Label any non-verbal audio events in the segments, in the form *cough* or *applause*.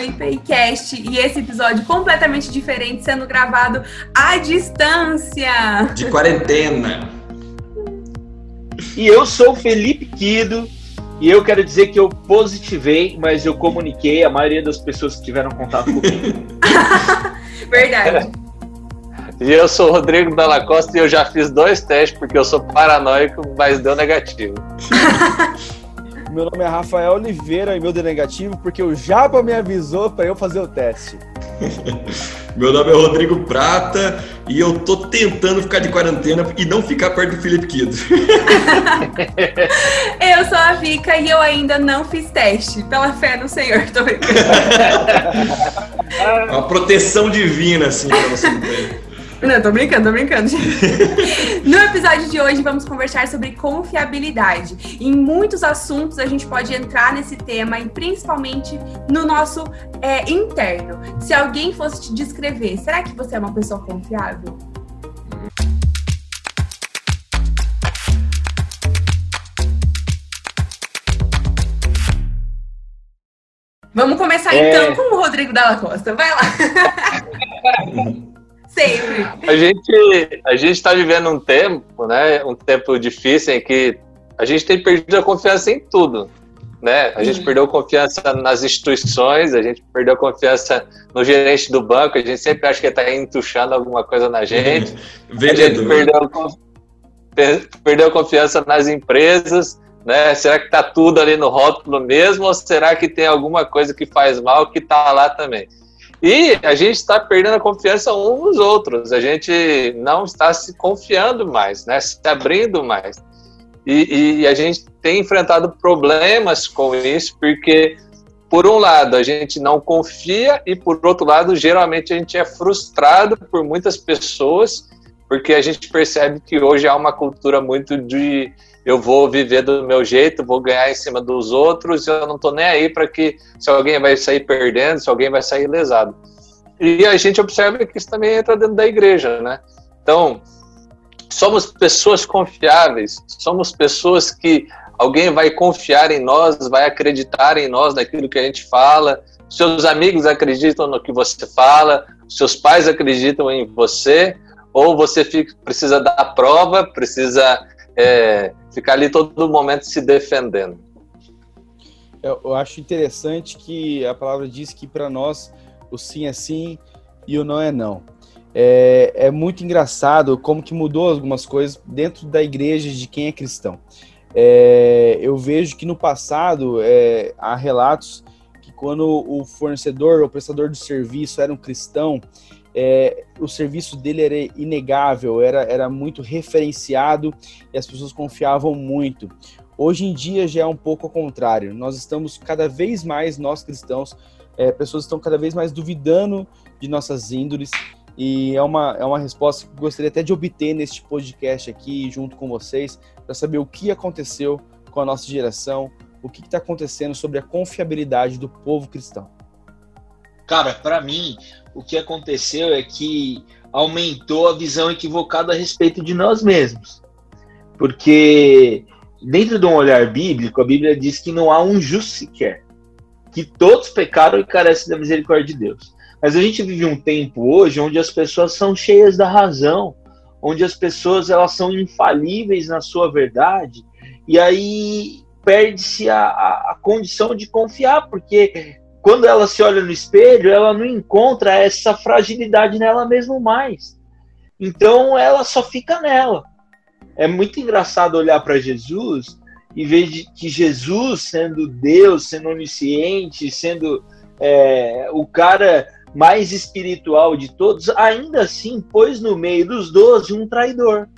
IPCast e esse episódio completamente diferente sendo gravado à distância. De quarentena. E eu sou o Felipe Quido e eu quero dizer que eu positivei, mas eu comuniquei a maioria das pessoas que tiveram contato comigo. *laughs* Verdade. *laughs* E eu sou o Rodrigo Dalla Costa e eu já fiz dois testes porque eu sou paranoico, mas deu negativo. *laughs* Meu nome é Rafael Oliveira e meu deu negativo porque o Japa me avisou para eu fazer o teste. *laughs* Meu nome é Rodrigo Prata e eu tô tentando ficar de quarentena e não ficar perto do Felipe Kido. *laughs* eu sou a Vika e eu ainda não fiz teste. Pela fé no Senhor, tô brincando. *laughs* Uma proteção divina, assim, pra você não, tô brincando, tô brincando. *laughs* no episódio de hoje vamos conversar sobre confiabilidade. Em muitos assuntos a gente pode entrar nesse tema e principalmente no nosso é, interno. Se alguém fosse te descrever, será que você é uma pessoa confiável? Vamos começar é... então com o Rodrigo Dalla Costa. Vai lá. *laughs* Sempre. A gente a gente está vivendo um tempo, né? Um tempo difícil em que a gente tem perdido a confiança em tudo, né? A gente uhum. perdeu confiança nas instituições, a gente perdeu confiança no gerente do banco, a gente sempre acha que está entuchando alguma coisa na gente. Uhum. *laughs* A gente perdeu, perdeu confiança nas empresas, né? Será que está tudo ali no rótulo mesmo ou será que tem alguma coisa que faz mal que está lá também? E a gente está perdendo a confiança uns nos outros, a gente não está se confiando mais, né? se abrindo mais. E, e, a gente tem enfrentado problemas com isso, porque, por um lado, a gente não confia, e, por outro lado, geralmente a gente é frustrado por muitas pessoas, porque a gente percebe que hoje há uma cultura muito de eu vou viver do meu jeito, vou ganhar em cima dos outros, eu não estou nem aí para que se alguém vai sair perdendo, se alguém vai sair lesado. E a gente observa que isso também entra dentro da igreja, né? Então, somos pessoas confiáveis, somos pessoas que alguém vai confiar em nós, vai acreditar em nós, naquilo que a gente fala, seus amigos acreditam no que você fala, seus pais acreditam em você, ou você fica, precisa dar prova, precisa é, ficar ali todo momento se defendendo. Eu, acho interessante que a palavra diz que para nós o sim é sim e o não é não. É, é, muito engraçado como que mudou algumas coisas dentro da igreja de quem é cristão. É, eu vejo que no passado é, há relatos quando o fornecedor, o prestador de serviço era um cristão, é, o serviço dele era inegável, era, era muito referenciado e as pessoas confiavam muito. Hoje em dia já é um pouco ao contrário. Nós estamos cada vez mais, nós cristãos, é, pessoas estão cada vez mais duvidando de nossas índoles. E é uma, é uma resposta que gostaria até de obter neste podcast aqui, junto com vocês, para saber o que aconteceu com a nossa geração, o que está acontecendo sobre a confiabilidade do povo cristão. Cara, para mim, o que aconteceu é que aumentou a visão equivocada a respeito de nós mesmos. Porque, dentro de um olhar bíblico, a Bíblia diz que não há um justo sequer, que todos pecaram e carecem da misericórdia de Deus. Mas a gente vive um tempo hoje onde as pessoas são cheias da razão, onde as pessoas elas são infalíveis na sua verdade, e aí perde-se a, a, a, condição de confiar, porque quando ela se olha no espelho, ela não encontra essa fragilidade nela mesmo mais. Então ela só fica nela. É muito engraçado olhar para Jesus e ver que Jesus, sendo Deus, sendo onisciente, sendo é, o cara mais espiritual de todos, ainda assim pôs no meio dos doze um traidor.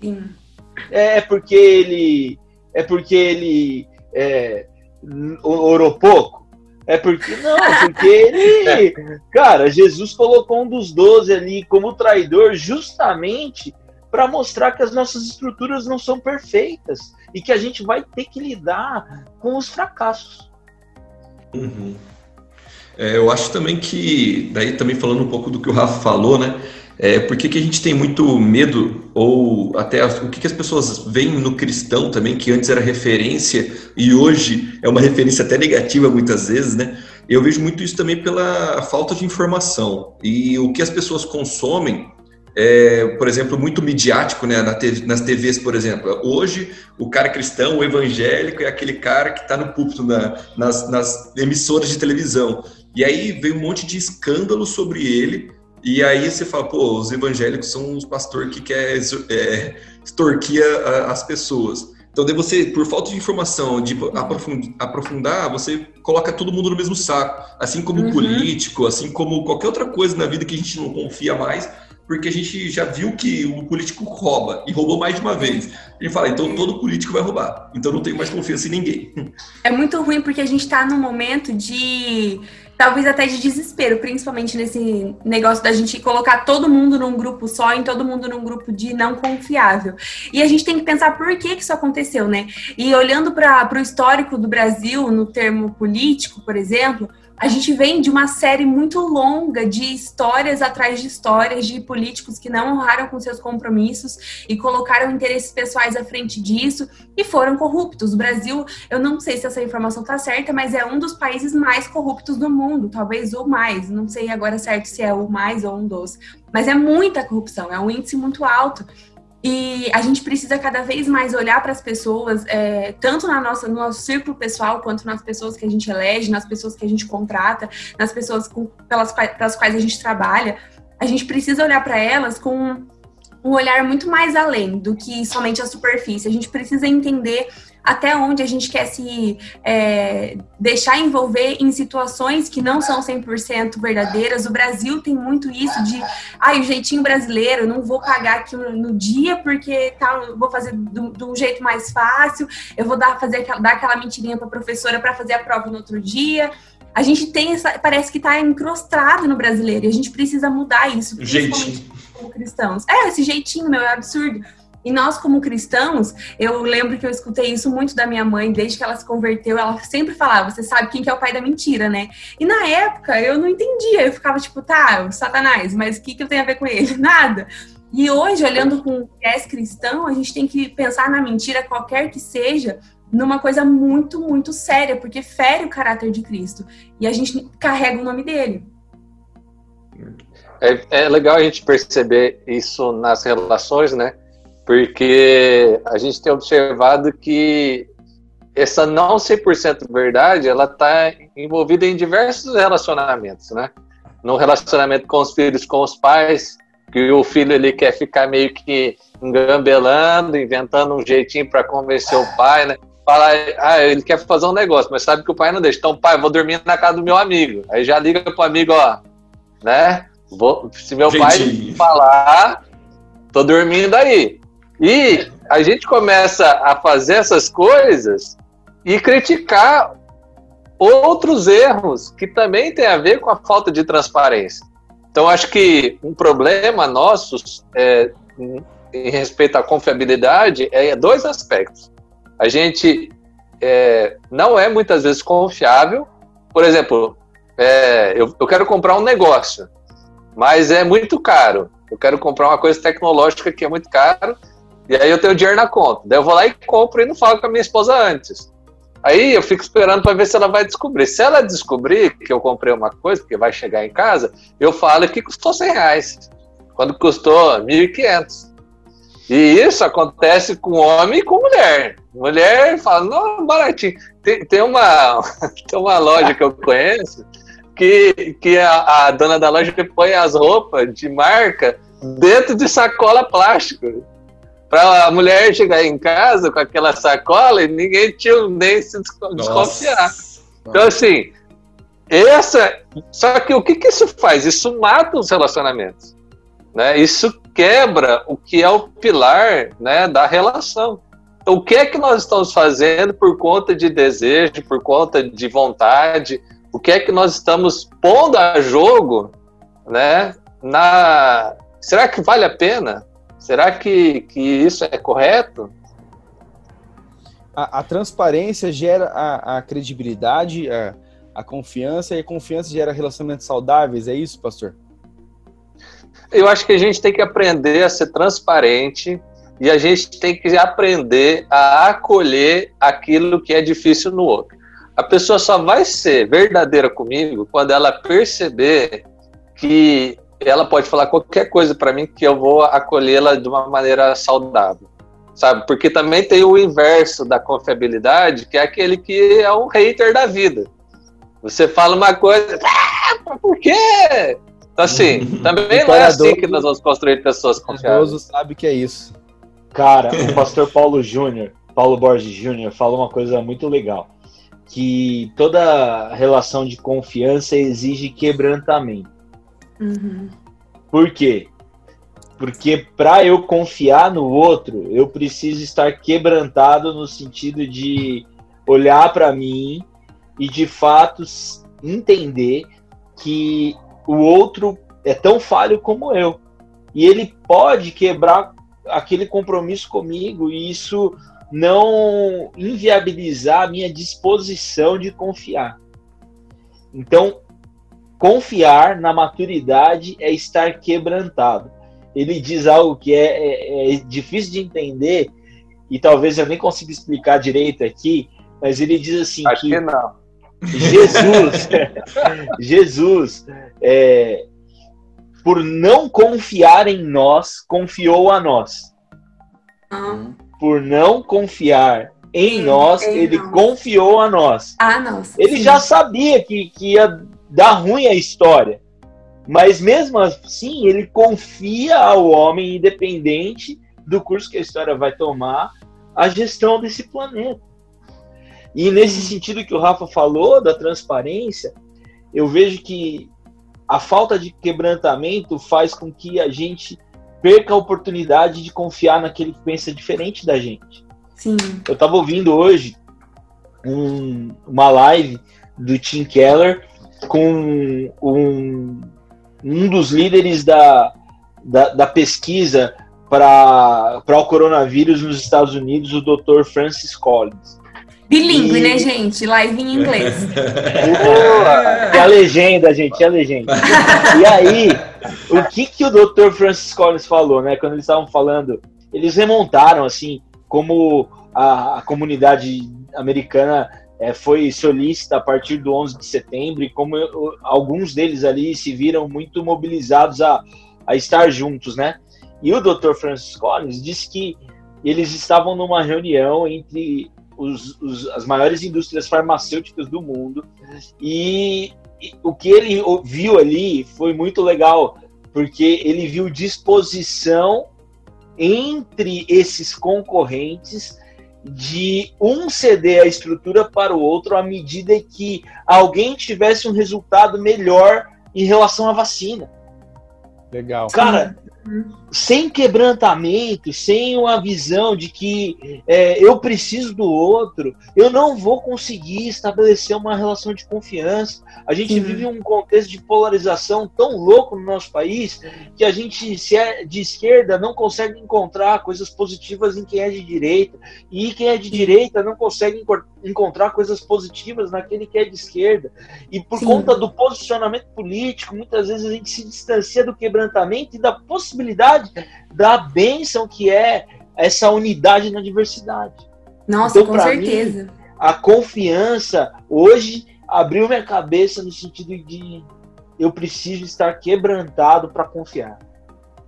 Sim. É porque ele é porque ele é, orou pouco é porque. Não, porque ele. *laughs* Cara, Jesus colocou um dos doze ali como traidor justamente para mostrar que as nossas estruturas não são perfeitas e que a gente vai ter que lidar com os fracassos. Uhum. É, eu acho também que, daí também falando um pouco do que o Rafa falou, né? É, por que, que a gente tem muito medo, ou até o que, que as pessoas veem no cristão também, que antes era referência e hoje é uma referência até negativa muitas vezes, né? Eu vejo muito isso também pela falta de informação. E o que as pessoas consomem é, por exemplo, muito midiático né, nas TVs, por exemplo. Hoje, o cara cristão, o evangélico, é aquele cara que está no púlpito, na, nas, nas, emissoras de televisão. E aí vem um monte de escândalo sobre ele, e aí você fala, pô, os evangélicos são os pastores que quer é, extorquir as pessoas. Então, daí você, por falta de informação, de aprofundar, você coloca todo mundo no mesmo saco. Assim como uhum. político, assim como qualquer outra coisa na vida que a gente não confia mais, porque a gente já viu que o político rouba e roubou mais de uma vez. Gente fala, então todo político vai roubar, então não tenho mais confiança em ninguém. É muito ruim porque a gente está num momento de talvez até de desespero, principalmente nesse negócio da gente colocar todo mundo num grupo só, em todo mundo num grupo de não confiável. E a gente tem que pensar por que, que isso aconteceu, né? E olhando para o histórico do Brasil, no termo político, por exemplo, a gente vem de uma série muito longa de histórias atrás de histórias de políticos que não honraram com seus compromissos e colocaram interesses pessoais à frente disso e foram corruptos. O Brasil, eu não sei se essa informação está certa, mas é um dos países mais corruptos do mundo, talvez o mais. Não sei agora certo se é o mais ou um dos, mas é muita corrupção, é um índice muito alto. E a gente precisa cada vez mais olhar para as pessoas, é, tanto na nossa, no nosso círculo pessoal, quanto nas pessoas que a gente elege, nas pessoas que a gente contrata, nas pessoas com, pelas, pelas quais a gente trabalha. A gente precisa olhar para elas com um olhar muito mais além do que somente a superfície. A gente precisa entender até onde a gente quer se é, deixar envolver em situações que não são 100% verdadeiras. O Brasil tem muito isso de, ai, o jeitinho brasileiro, não vou pagar aqui no dia porque tá, vou fazer de um jeito mais fácil, eu vou dar, fazer, dar aquela mentirinha para a professora para fazer a prova no outro dia. A gente tem essa, parece que está encrostado no brasileiro e a gente precisa mudar isso. Jeitinho. Como cristãos. É, esse jeitinho, meu, é absurdo. E nós, como cristãos, eu lembro que eu escutei isso muito da minha mãe, desde que ela se converteu, ela sempre falava, você sabe quem que é o pai da mentira, né? E na época eu não entendia, eu ficava tipo, tá, o satanás, mas o que, que eu tenho a ver com ele? *laughs* Nada. E hoje, olhando com o viés cristão, a gente tem que pensar na mentira, qualquer que seja, numa coisa muito, muito séria, porque fere o caráter de Cristo. E a gente carrega o nome dele. É, é legal a gente perceber isso nas relações, né? Porque a gente tem observado que essa não 100% verdade, ela está envolvida em diversos relacionamentos, né? No relacionamento com os filhos, com os pais, que o filho ele quer ficar meio que engambelando, inventando um jeitinho para convencer o pai, né? Fala, ah, ele quer fazer um negócio, mas sabe que o pai não deixa. Então, pai, vou dormir na casa do meu amigo. Aí já liga pro amigo, ó, né? Vou, se meu Jeitinho. pai falar, tô dormindo aí. E a gente começa a fazer essas coisas e criticar outros erros que também tem a ver com a falta de transparência. Então, acho que um problema nosso é, em respeito à confiabilidade é dois aspectos. A gente é, não é muitas vezes confiável. Por exemplo, é, eu, eu quero comprar um negócio, mas é muito caro. Eu quero comprar uma coisa tecnológica que é muito caro e aí eu tenho dinheiro na conta. Daí eu vou lá e compro e não falo com a minha esposa antes. Aí eu fico esperando para ver se ela vai descobrir. Se ela descobrir que eu comprei uma coisa, que vai chegar em casa, eu falo que custou 100 reais, quando custou 1.500. E isso acontece com homem e com mulher. Mulher fala, não, baratinho. Tem, tem, uma, *laughs* tem uma loja que eu conheço que, que a, a dona da loja põe as roupas de marca dentro de sacola plástica para a mulher chegar em casa com aquela sacola e ninguém tinha nem se desconfiar. Nossa. Então, assim, essa. Só que o que, que isso faz? Isso mata os relacionamentos. Né? Isso quebra o que é o pilar né, da relação. Então, o que é que nós estamos fazendo por conta de desejo, por conta de vontade? O que é que nós estamos pondo a jogo, né? Na será que vale a pena? Será que, que isso é correto? A, a transparência gera a, a credibilidade, a, a confiança, e a confiança gera relacionamentos saudáveis, é isso, pastor? Eu acho que a gente tem que aprender a ser transparente e a gente tem que aprender a acolher aquilo que é difícil no outro. A pessoa só vai ser verdadeira comigo quando ela perceber que ela pode falar qualquer coisa para mim que eu vou acolhê-la de uma maneira saudável, sabe? Porque também tem o inverso da confiabilidade, que é aquele que é um hater da vida. Você fala uma coisa, ah, por quê? Então, assim, *laughs* também não é assim que nós vamos construir pessoas confiáveis. O sabe que é isso. Cara, *laughs* o pastor Paulo Júnior, Paulo Borges Júnior, fala uma coisa muito legal. Que toda relação de confiança exige quebrantamento. Uhum. Por quê? Porque para eu confiar no outro, eu preciso estar quebrantado no sentido de olhar para mim e de fato entender que o outro é tão falho como eu. E ele pode quebrar aquele compromisso comigo e isso não inviabilizar a minha disposição de confiar. Então, confiar na maturidade é estar quebrantado. Ele diz algo que é, é, é difícil de entender e talvez eu nem consiga explicar direito aqui, mas ele diz assim Acho que, que não. Jesus, *laughs* Jesus, é, por não confiar em nós, confiou a nós. Uhum. Por não confiar em sim, nós, em ele nós. confiou a nós. A nós. Ele sim. já sabia que, que ia dar ruim a história. Mas mesmo assim, ele confia ao homem independente do curso que a história vai tomar, a gestão desse planeta. E nesse sentido que o Rafa falou da transparência, eu vejo que a falta de quebrantamento faz com que a gente perca a oportunidade de confiar naquele que pensa diferente da gente. Sim. Eu estava ouvindo hoje um, uma live do Tim Keller com um, um dos líderes da, da, da pesquisa para o coronavírus nos Estados Unidos, o Dr. Francis Collins. Bilingue, e... né, gente? Live em inglês. Boa! E a legenda, gente, e a legenda. E aí, o que, que o Dr. Francis Collins falou, né? Quando eles estavam falando, eles remontaram, assim, como a, a comunidade americana é, foi solícita a partir do 11 de setembro e como eu, alguns deles ali se viram muito mobilizados a, a estar juntos, né? E o Dr. Francis Collins disse que eles estavam numa reunião entre os, os, as maiores indústrias farmacêuticas do mundo. E, e o que ele viu ali foi muito legal, porque ele viu disposição entre esses concorrentes de um ceder a estrutura para o outro à medida que alguém tivesse um resultado melhor em relação à vacina. Legal. Cara, sem quebrantamento, sem uma visão de que é, eu preciso do outro, eu não vou conseguir estabelecer uma relação de confiança. A gente Sim. vive um contexto de polarização tão louco no nosso país que a gente, se é de esquerda, não consegue encontrar coisas positivas em quem é de direita, e quem é de direita não consegue encontrar coisas positivas naquele que é de esquerda. E por Sim. conta do posicionamento político, muitas vezes a gente se distancia do quebrantamento e da possibilidade da bênção que é essa unidade na diversidade. Nossa, então, com certeza. Mim, a confiança hoje abriu minha cabeça no sentido de eu preciso estar quebrantado para confiar.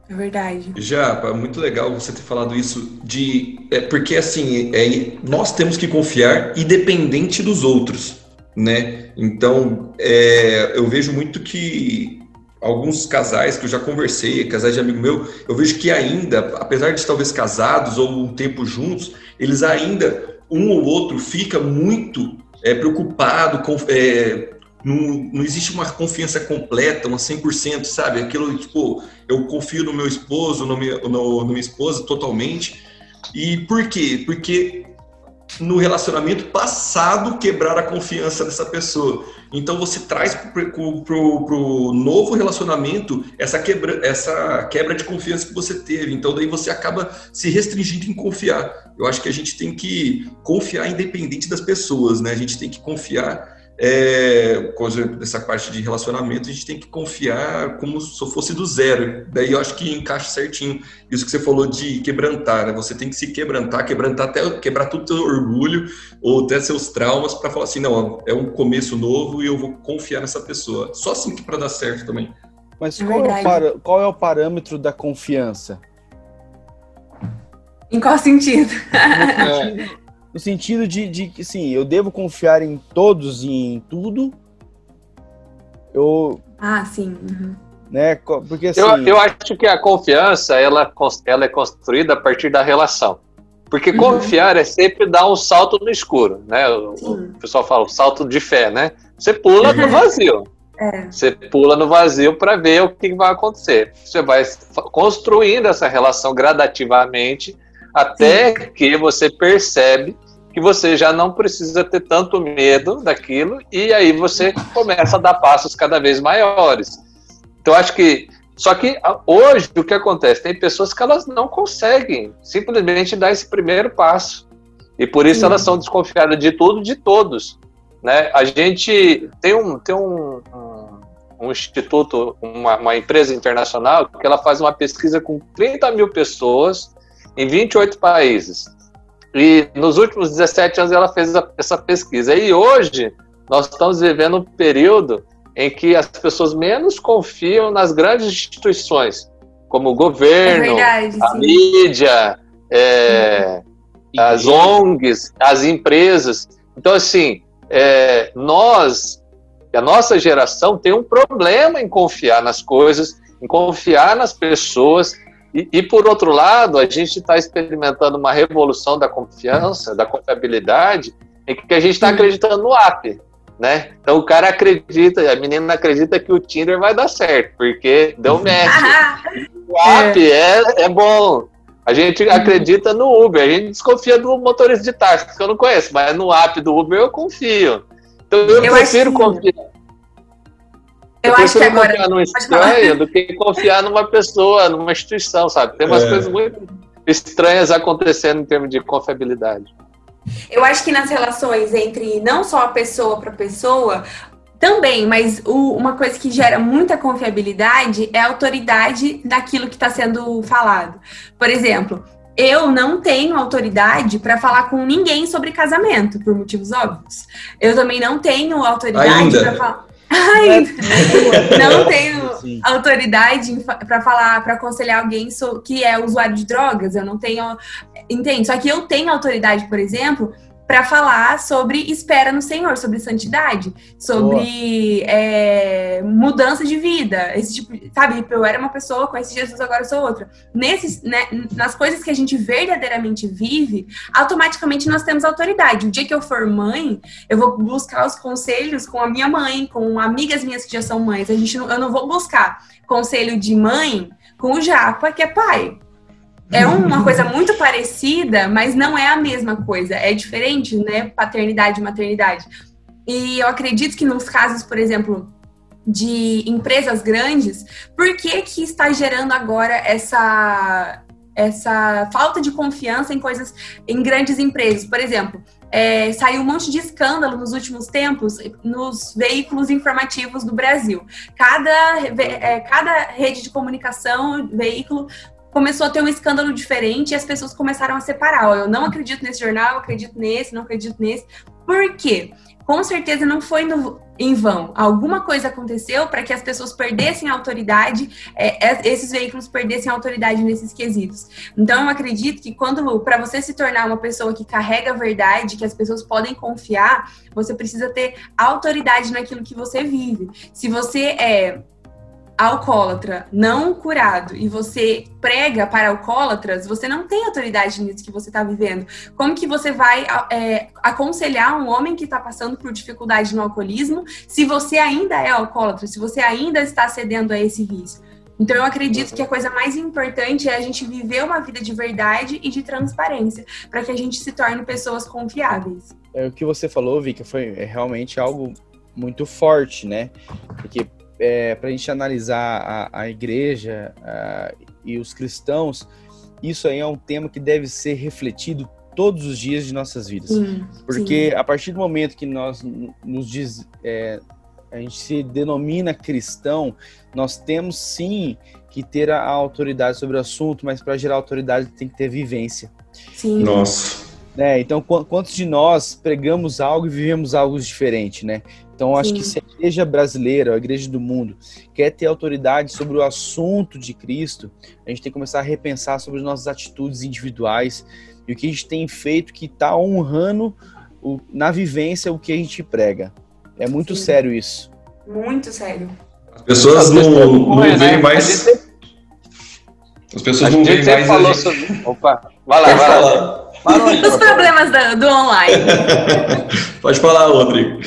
É verdade. Já, muito legal você ter falado isso de é, porque assim é, nós temos que confiar independente dos outros, né? Então é, eu vejo muito que alguns casais que eu já conversei, casais de amigo meu, eu vejo que ainda, apesar de talvez casados ou um tempo juntos, eles ainda um ou outro fica muito é, preocupado com é, não, não existe uma confiança completa, uma 100%, sabe? Aquilo, tipo, eu confio no meu esposo, no meu, no, no minha esposa totalmente. E por quê? Porque no relacionamento passado quebrar a confiança dessa pessoa. Então você traz para o novo relacionamento essa quebra, essa quebra de confiança que você teve. Então daí você acaba se restringindo em confiar. Eu acho que a gente tem que confiar independente das pessoas, né? A gente tem que confiar é, coisa dessa parte de relacionamento, a gente tem que confiar como se fosse do zero. Daí eu acho que encaixa certinho isso que você falou de quebrantar, né? Você tem que se quebrantar, quebrantar até quebrar todo o teu orgulho ou até seus traumas para falar assim, não, é um começo novo e eu vou confiar nessa pessoa. Só assim que para dar certo também. Mas é qual, é qual é o parâmetro da confiança? Em qual sentido? É *laughs* no sentido de, de que, sim, eu devo confiar em todos e em tudo. Eu. Ah, sim. Uhum. Né, porque, assim, eu, eu acho que a confiança ela, ela é construída a partir da relação. Porque uhum. confiar é sempre dar um salto no escuro, né? O, o, pessoal fala o salto de fé, né? Você pula no vazio. É. Você pula no vazio para ver o que vai acontecer. Você vai construindo essa relação gradativamente até Sim. que você percebe que você já não precisa ter tanto medo daquilo e aí você começa a dar passos cada vez maiores. Então acho que só que hoje o que acontece tem pessoas que elas não conseguem simplesmente dar esse primeiro passo e por isso Sim. elas são desconfiadas de tudo, de todos, né? A gente tem um tem um, um, um instituto, uma, uma empresa internacional que ela faz uma pesquisa com 30 mil pessoas em 28 países. E nos últimos 17 anos ela fez essa pesquisa. E hoje nós estamos vivendo um período em que as pessoas menos confiam nas grandes instituições, como o governo, é verdade, a sim. mídia, é, as ONGs, as empresas. Então, assim, é, nós, a nossa geração tem um problema em confiar nas coisas, em confiar nas pessoas e, e, por outro lado, a gente está experimentando uma revolução da confiança, da confiabilidade, em que a gente está acreditando no app, né? Então o cara acredita, a menina acredita que o Tinder vai dar certo, porque deu *laughs* match. *laughs* o app é, é bom. A gente acredita no Uber, a gente desconfia do motorista de táxi, que eu não conheço, mas no app do Uber eu confio. Então eu, eu prefiro confiar. Eu, eu acho que agora. confiar num estranho do que confiar numa pessoa, numa instituição, sabe? Tem umas é. coisas muito estranhas acontecendo em termos de confiabilidade. Eu acho que nas relações entre não só a pessoa para pessoa, também, mas o, uma coisa que gera muita confiabilidade é a autoridade daquilo que está sendo falado. Por exemplo, eu não tenho autoridade para falar com ninguém sobre casamento, por motivos óbvios. Eu também não tenho autoridade para falar. Ai, *laughs* não tenho Sim. autoridade para falar, para aconselhar alguém que é usuário de drogas. Eu não tenho. Entende? Só que eu tenho autoridade, por exemplo, para falar sobre espera no Senhor, sobre santidade, sobre é, mudança de vida, esse tipo, sabe? Eu era uma pessoa, com esse Jesus, agora eu sou outra. Nesses, né, nas coisas que a gente verdadeiramente vive, automaticamente nós temos autoridade. O dia que eu for mãe, eu vou buscar os conselhos com a minha mãe, com amigas minhas que já são mães. A gente, eu não vou buscar conselho de mãe com o Japa, que é pai. É uma coisa muito parecida, mas não é a mesma coisa. É diferente, né? Paternidade e maternidade. E eu acredito que nos casos, por exemplo, de empresas grandes, por que que está gerando agora essa essa falta de confiança em coisas em grandes empresas? Por exemplo, é, saiu um monte de escândalo nos últimos tempos nos veículos informativos do Brasil. Cada, é, cada rede de comunicação, veículo, começou a ter um escândalo diferente e as pessoas começaram a separar. Eu não acredito nesse jornal, acredito nesse, não acredito nesse. Por quê? Com certeza não foi no, em vão. Alguma coisa aconteceu para que as pessoas perdessem a autoridade, é, é, esses veículos perdessem a autoridade nesses quesitos. Então, eu acredito que quando, para você se tornar uma pessoa que carrega a verdade, que as pessoas podem confiar, você precisa ter autoridade naquilo que você vive. Se você é alcoólatra não curado e você prega para alcoólatras, você não tem autoridade nisso que você está vivendo. Como que você vai é, aconselhar um homem que está passando por dificuldade no alcoolismo se você ainda é alcoólatra, se você ainda está cedendo a esse vício? Então eu acredito que a coisa mais importante é a gente viver uma vida de verdade e de transparência, para que a gente se torne pessoas confiáveis. É, o que você falou, Vika, foi realmente algo muito forte, né? Porque é, para a gente analisar a, a igreja a, e os cristãos, isso aí é um tema que deve ser refletido todos os dias de nossas vidas. Sim, Porque sim. a partir do momento que nós nos diz, é, a gente se denomina cristão, nós temos sim que ter a autoridade sobre o assunto, mas para gerar autoridade tem que ter vivência. Sim. Nossa. É, então, quantos de nós pregamos algo e vivemos algo diferente, né? Então, acho Sim. que se a igreja brasileira, a igreja do mundo, quer ter autoridade sobre o assunto de Cristo, a gente tem que começar a repensar sobre as nossas atitudes individuais e o que a gente tem feito que está honrando o, na vivência o que a gente prega. É muito Sim. sério isso. Muito sério. As pessoas não, não veem né? mais. As pessoas não veem mais. Falou gente... sobre... Opa, vai lá, vai lá. *laughs* Os problemas do, do online. *laughs* Pode falar, Rodrigo.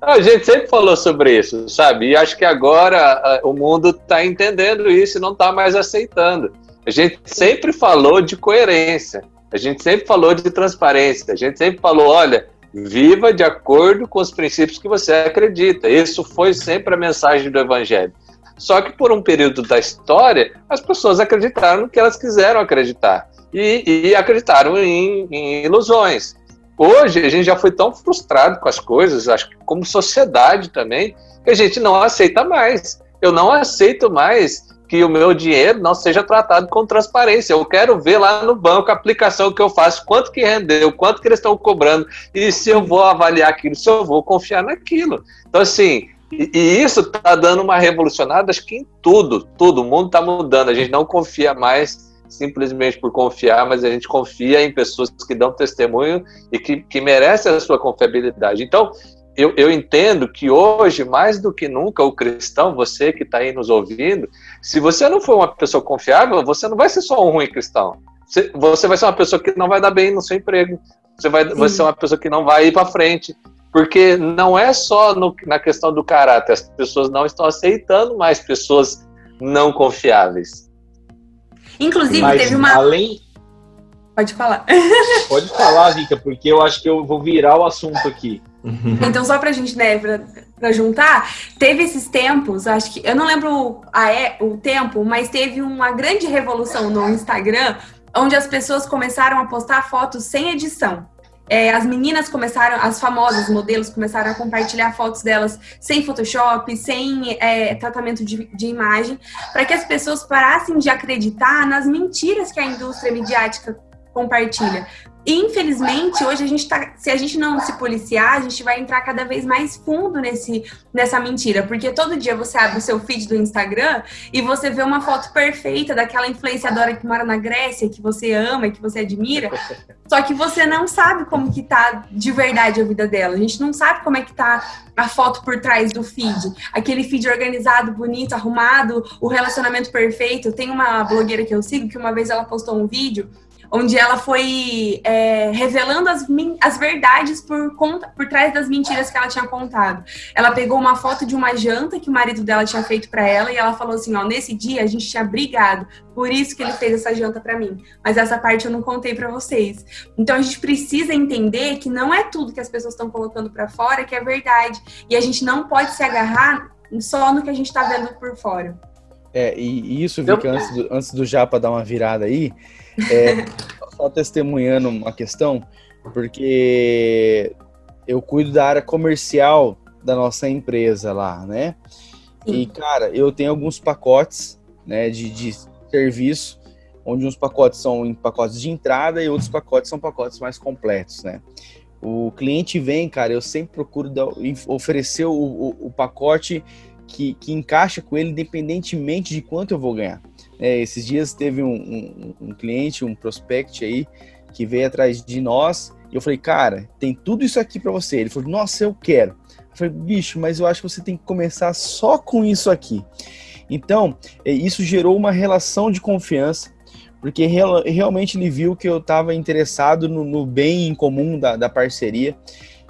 A gente sempre falou sobre isso, sabe? E acho que agora o mundo está entendendo isso e não está mais aceitando. A gente sempre falou de coerência, a gente sempre falou de transparência, a gente sempre falou: olha, viva de acordo com os princípios que você acredita. Isso foi sempre a mensagem do Evangelho. Só que por um período da história, as pessoas acreditaram no que elas quiseram acreditar e, e acreditaram em, em ilusões. Hoje a gente já foi tão frustrado com as coisas, acho que como sociedade também, que a gente não aceita mais. Eu não aceito mais que o meu dinheiro não seja tratado com transparência. Eu quero ver lá no banco a aplicação que eu faço, quanto que rendeu, quanto que eles estão cobrando, e se eu vou avaliar aquilo, se eu vou confiar naquilo. Então, assim, e, e isso está dando uma revolucionada, acho que em tudo, tudo. O mundo está mudando, a gente não confia mais simplesmente por confiar, mas a gente confia em pessoas que dão testemunho e que, que merecem a sua confiabilidade. Então, eu, eu entendo que hoje, mais do que nunca, o cristão, você que está aí nos ouvindo, se você não for uma pessoa confiável, você não vai ser só um ruim cristão. Você, você vai ser uma pessoa que não vai dar bem no seu emprego. Você vai, vai ser uma pessoa que não vai ir para frente. Porque não é só no, na questão do caráter, as pessoas não estão aceitando mais pessoas não confiáveis. Inclusive, Mas, teve uma. Além. Pode falar. *laughs* Pode falar, Vika, porque eu acho que eu vou virar o assunto aqui. Então, só pra gente, né, pra, pra, juntar, teve esses tempos, acho que. Eu não lembro a, é, o tempo, mas teve uma grande revolução no Instagram, onde as pessoas começaram a postar fotos sem edição é, as meninas começaram, as famosas modelos começaram a compartilhar fotos delas sem Photoshop, sem é, tratamento de, de imagem, para que as pessoas parassem de acreditar nas mentiras que a indústria midiática compartilha. Infelizmente, hoje a gente tá, se a gente não se policiar, a gente vai entrar cada vez mais fundo nesse, nessa mentira, porque todo dia você abre o seu feed do Instagram e você vê uma foto perfeita daquela influenciadora que mora na Grécia, que você ama e que você admira, *laughs* só que você não sabe como que tá de verdade a vida dela. A gente não sabe como é que tá a foto por trás do feed. Aquele feed organizado, bonito, arrumado, o relacionamento perfeito. Tem uma blogueira que eu sigo que uma vez ela postou um vídeo onde ela foi é, revelando as, as verdades por, conta, por trás das mentiras que ela tinha contado. Ela pegou uma foto de uma janta que o marido dela tinha feito para ela e ela falou assim: ó, nesse dia a gente tinha brigado, por isso que ele fez essa janta para mim. Mas essa parte eu não contei para vocês. Então a gente precisa entender que não é tudo que as pessoas estão colocando para fora que é verdade e a gente não pode se agarrar só no que a gente está vendo por fora. É, e, e isso, Vika, antes do, antes do Japa dar uma virada aí, é, só testemunhando uma questão, porque eu cuido da área comercial da nossa empresa lá, né? E, cara, eu tenho alguns pacotes né, de, de serviço, onde uns pacotes são em pacotes de entrada e outros pacotes são pacotes mais completos, né? O cliente vem, cara, eu sempre procuro dar, oferecer o, o, o pacote que, que encaixa com ele, independentemente de quanto eu vou ganhar. É, esses dias teve um, um, um, cliente, um prospect aí, que veio atrás de nós, e eu falei, cara, tem tudo isso aqui para você. Ele falou, nossa, eu quero. Eu falei, bicho, mas eu acho que você tem que começar só com isso aqui. Então, é, isso gerou uma relação de confiança, porque real, realmente ele viu que eu estava interessado no, no, bem em comum da, da parceria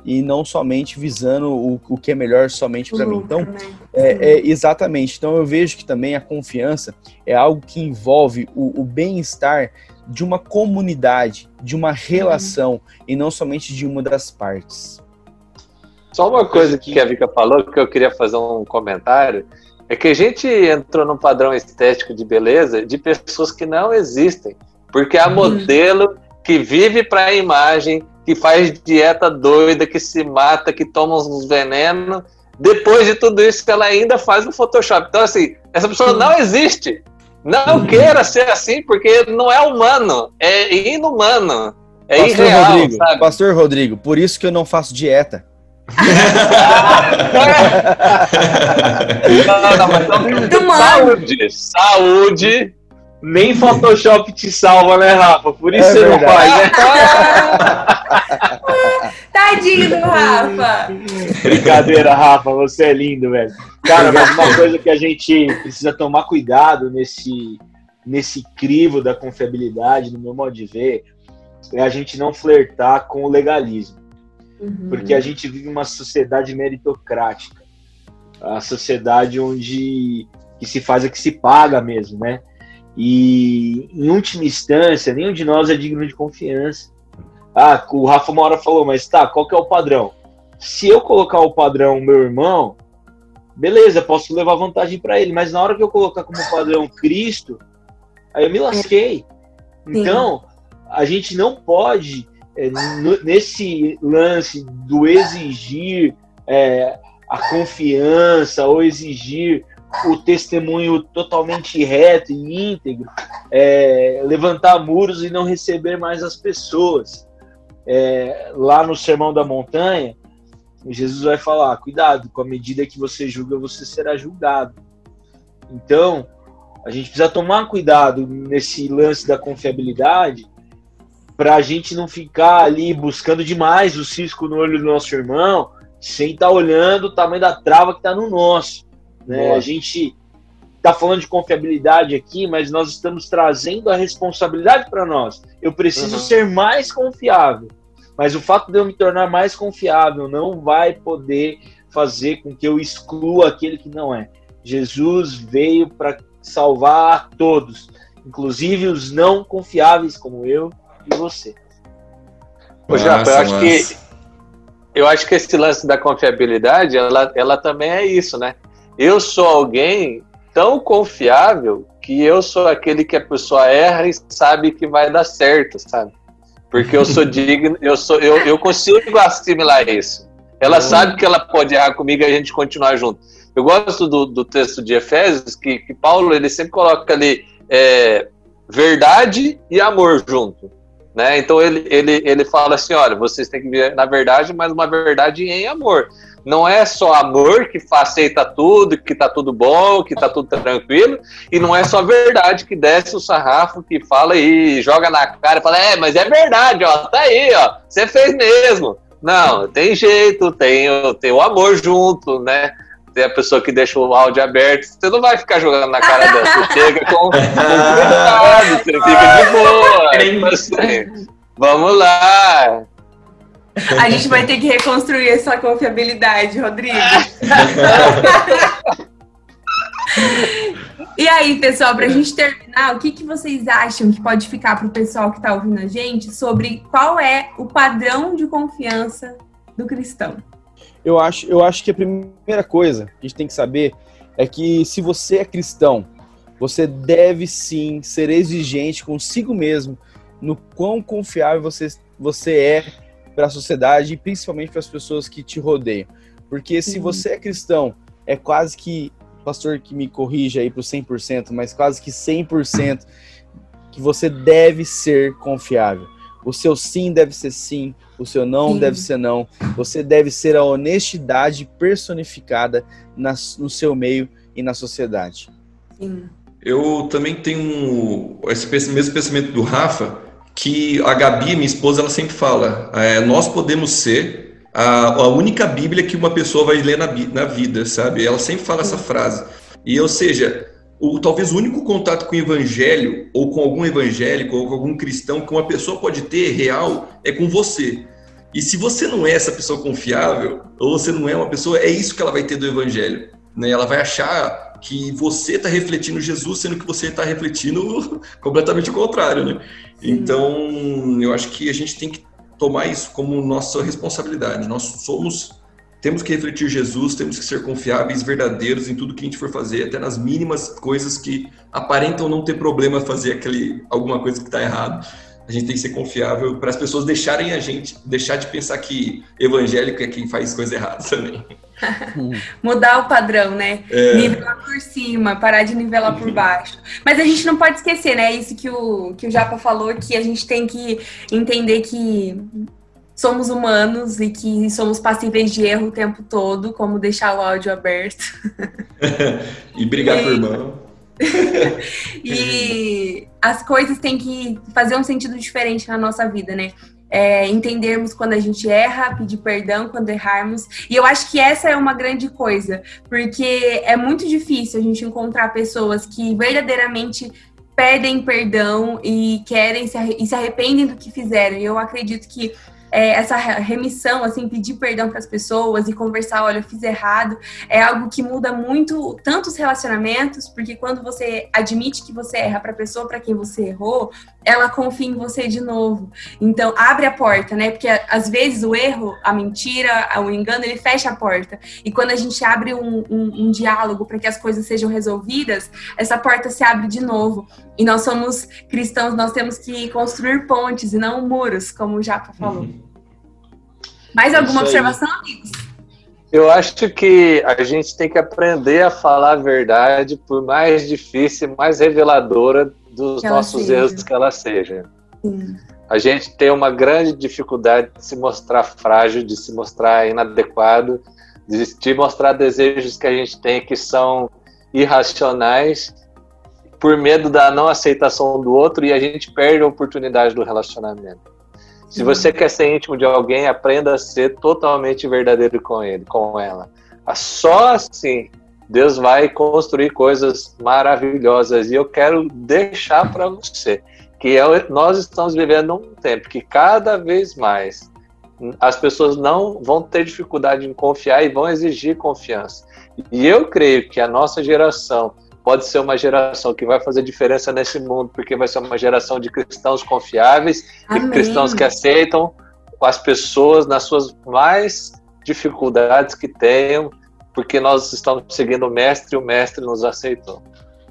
e não somente visando o, o que é melhor somente para mim. Então, né? é, é, exatamente. Então, eu vejo que também a confiança é algo que envolve o, o bem-estar de uma comunidade, de uma relação uhum. e não somente de uma das partes. Só uma coisa que a Vika falou que eu queria fazer um comentário é que a gente entrou num padrão estético de beleza de pessoas que não existem, porque a uhum. modelo que vive para a imagem, que faz dieta doida, que se mata, que toma uns venenos. Depois de tudo isso, ela ainda faz no Photoshop. Então, assim, essa pessoa não existe. Não queira ser assim, porque não é humano, é inumano, é Pastor irreal, Rodrigo, sabe? Pastor Rodrigo, por isso que eu não faço dieta. *laughs* Não, não, mas então, saúde, saúde. Nem Photoshop te salva, né, Rafa? Por isso É você não verdade. faz, né? *laughs* Tadinho do Rafa. Brincadeira, Rafa, você é lindo, velho. Cara, mas uma coisa que a gente precisa tomar cuidado nesse, nesse crivo da confiabilidade, no meu modo de ver, é a gente não flertar com o legalismo. Porque a gente vive uma sociedade meritocrática. A sociedade onde que se faz é que se paga mesmo, né? E em última instância, nenhum de nós é digno de confiança. Ah, o Rafa uma hora falou, mas tá, qual que é o padrão? Se eu colocar o padrão meu irmão, beleza, posso levar vantagem para ele, mas na hora que eu colocar como padrão Cristo, aí eu me lasquei. Então, a gente não pode, é, nesse lance do exigir é, a confiança ou exigir o testemunho totalmente reto e íntegro, é, levantar muros e não receber mais as pessoas. É, lá no Sermão da Montanha, Jesus vai falar: cuidado, com a medida que você julga, você será julgado. Então, a gente precisa tomar cuidado nesse lance da confiabilidade para a gente não ficar ali buscando demais o cisco no olho do nosso irmão, sem estar olhando o tamanho da trava que está no nosso. Né? A gente está falando de confiabilidade aqui, mas nós estamos trazendo a responsabilidade para nós. Eu preciso Uhum. ser mais confiável. Mas o fato de eu me tornar mais confiável não vai poder fazer com que eu exclua aquele que não é. Jesus veio para salvar a todos, inclusive os não confiáveis como eu e você. Ô, Japa, eu acho massa. que eu acho que esse lance da confiabilidade, ela, ela também é isso, né? Eu sou alguém tão confiável que eu sou aquele que a pessoa erra e sabe que vai dar certo, sabe? Porque eu sou *laughs* digno, eu sou, eu, eu consigo assimilar isso. Ela sabe que ela pode errar comigo e a gente continuar junto. Eu gosto do, do texto de Efésios que, que Paulo ele sempre coloca ali é, verdade e amor junto. Né? Então ele, ele, ele fala assim: olha, vocês têm que ver na verdade, mas uma verdade em amor. Não é só amor que aceita tudo, que tá tudo bom, que tá tudo tranquilo, e não é só verdade que desce o sarrafo, que fala e joga na cara e fala: é, mas é verdade, ó, tá aí, ó, você fez mesmo. Não, tem jeito, tem, o- tem o amor junto, né? Tem a pessoa que deixa o áudio aberto, você não vai ficar jogando na cara dela, você chega com, com cuidado, você fica de boa. *laughs* assim, vamos lá. A gente vai ter que reconstruir essa confiabilidade, Rodrigo. E aí, pessoal, pra gente terminar, o que, que vocês acham que pode ficar pro pessoal que tá ouvindo a gente sobre qual é o padrão de confiança do cristão? Eu acho, eu acho que a primeira coisa que a gente tem que saber é que se você é cristão, você deve sim ser exigente consigo mesmo no quão confiável você, você é para a sociedade e principalmente para as pessoas que te rodeiam. Porque se Sim. você é cristão, é quase que, pastor que me corrija aí para o 100%, mas quase que 100% que você deve ser confiável. O seu sim deve ser sim, o seu não Sim. deve ser não. Você deve ser a honestidade personificada nas- no seu meio e na sociedade. Sim. Eu também tenho um- esse mesmo pensamento do Rafa, que a Gabi, minha esposa, ela sempre fala: é, nós podemos ser a, a única Bíblia que uma pessoa vai ler na, na vida, sabe? Ela sempre fala essa frase. E, ou seja, o, talvez o único contato com o evangelho, ou com algum evangélico, ou com algum cristão que uma pessoa pode ter real, é com você. E se você não é essa pessoa confiável, ou você não é uma pessoa, é isso que ela vai ter do evangelho. Né? Ela vai achar que você está refletindo Jesus, sendo que você está refletindo *laughs* completamente o contrário, né? Então, eu acho que a gente tem que tomar isso como nossa responsabilidade. Nós somos, temos que refletir Jesus, temos que ser confiáveis, verdadeiros em tudo que a gente for fazer, até nas mínimas coisas que aparentam não ter problema fazer aquele alguma coisa que está errado. a gente tem que ser confiável para as pessoas deixarem a gente, deixar de pensar que evangélico é quem faz coisa errada também. Mudar o padrão, né? É. Nivelar por cima, parar de nivelar por baixo. Mas a gente não pode esquecer, né? Isso que o, que o Japa falou, que a gente tem que entender que somos humanos e que somos passíveis de erro o tempo todo, como deixar o áudio aberto. *laughs* e brigar e... com o irmão. e as coisas têm que fazer um sentido diferente na nossa vida, né? É, entendermos quando a gente erra, pedir perdão quando errarmos. E eu acho que essa é uma grande coisa, porque é muito difícil a gente encontrar pessoas que verdadeiramente pedem perdão e querem se, e se arrependem do que fizeram. E eu acredito que é, essa remissão, assim, pedir perdão para as pessoas e conversar, olha, eu fiz errado, é algo que muda muito tanto os relacionamentos, porque quando você admite que você erra para a pessoa para quem você errou, ela confia em você de novo. Então, abre a porta, né? Porque às vezes o erro, a mentira, o engano, ele fecha a porta. E quando a gente abre um, um, um diálogo para que as coisas sejam resolvidas, essa porta se abre de novo. E nós somos cristãos, nós temos que construir pontes e não muros, como o Japa falou. Uhum. Mais alguma observação, amigos? Eu acho que a gente tem que aprender a falar a verdade, por mais difícil, mais reveladora dos nossos seja. erros que ela seja. Sim. A gente tem uma grande dificuldade de se mostrar frágil, de se mostrar inadequado, de mostrar desejos que a gente tem que são irracionais por medo da não aceitação do outro e a gente perde a oportunidade do relacionamento. Se você quer ser íntimo de alguém, aprenda a ser totalmente verdadeiro com ele, com ela. Só assim Deus vai construir coisas maravilhosas. E eu quero deixar para você que é nós estamos vivendo um tempo que cada vez mais as pessoas não vão ter dificuldade em confiar e vão exigir confiança. E eu creio que a nossa geração pode ser uma geração que vai fazer diferença nesse mundo, porque vai ser uma geração de cristãos confiáveis Amém. e cristãos que aceitam as pessoas nas suas mais dificuldades que tenham, porque nós estamos seguindo o mestre e o mestre nos aceitou.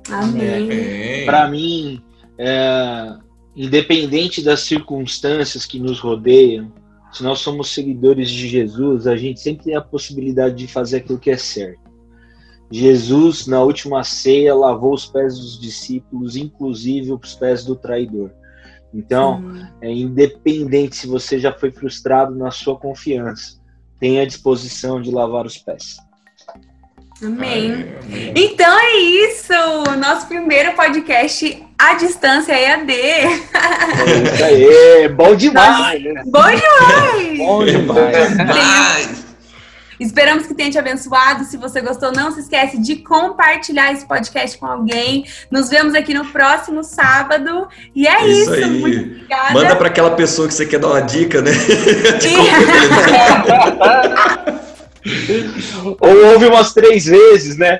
Amém. Para mim, é, independente das circunstâncias que nos rodeiam, se nós somos seguidores de Jesus, a gente sempre tem a possibilidade de fazer aquilo que é certo. Jesus, na última ceia, lavou os pés dos discípulos, inclusive os pés do traidor. Então, é independente se você já foi frustrado na sua confiança, tenha a disposição de lavar os pés. Amém. Então é isso, nosso primeiro podcast à distância EAD. É isso aí, *laughs* bom demais. Bom demais. bom demais. Esperamos que tenha te abençoado. Se você gostou, não se esquece de compartilhar esse podcast com alguém. Nos vemos aqui no próximo sábado. E é isso. isso. Muito obrigada. Manda para aquela pessoa que você quer dar uma dica, né? *laughs* *laughs* Ou ouve umas três vezes, né?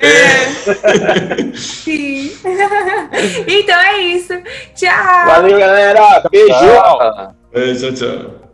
É. Sim. *laughs* então é isso. Tchau. Valeu, galera. Beijo. Beijo, tchau.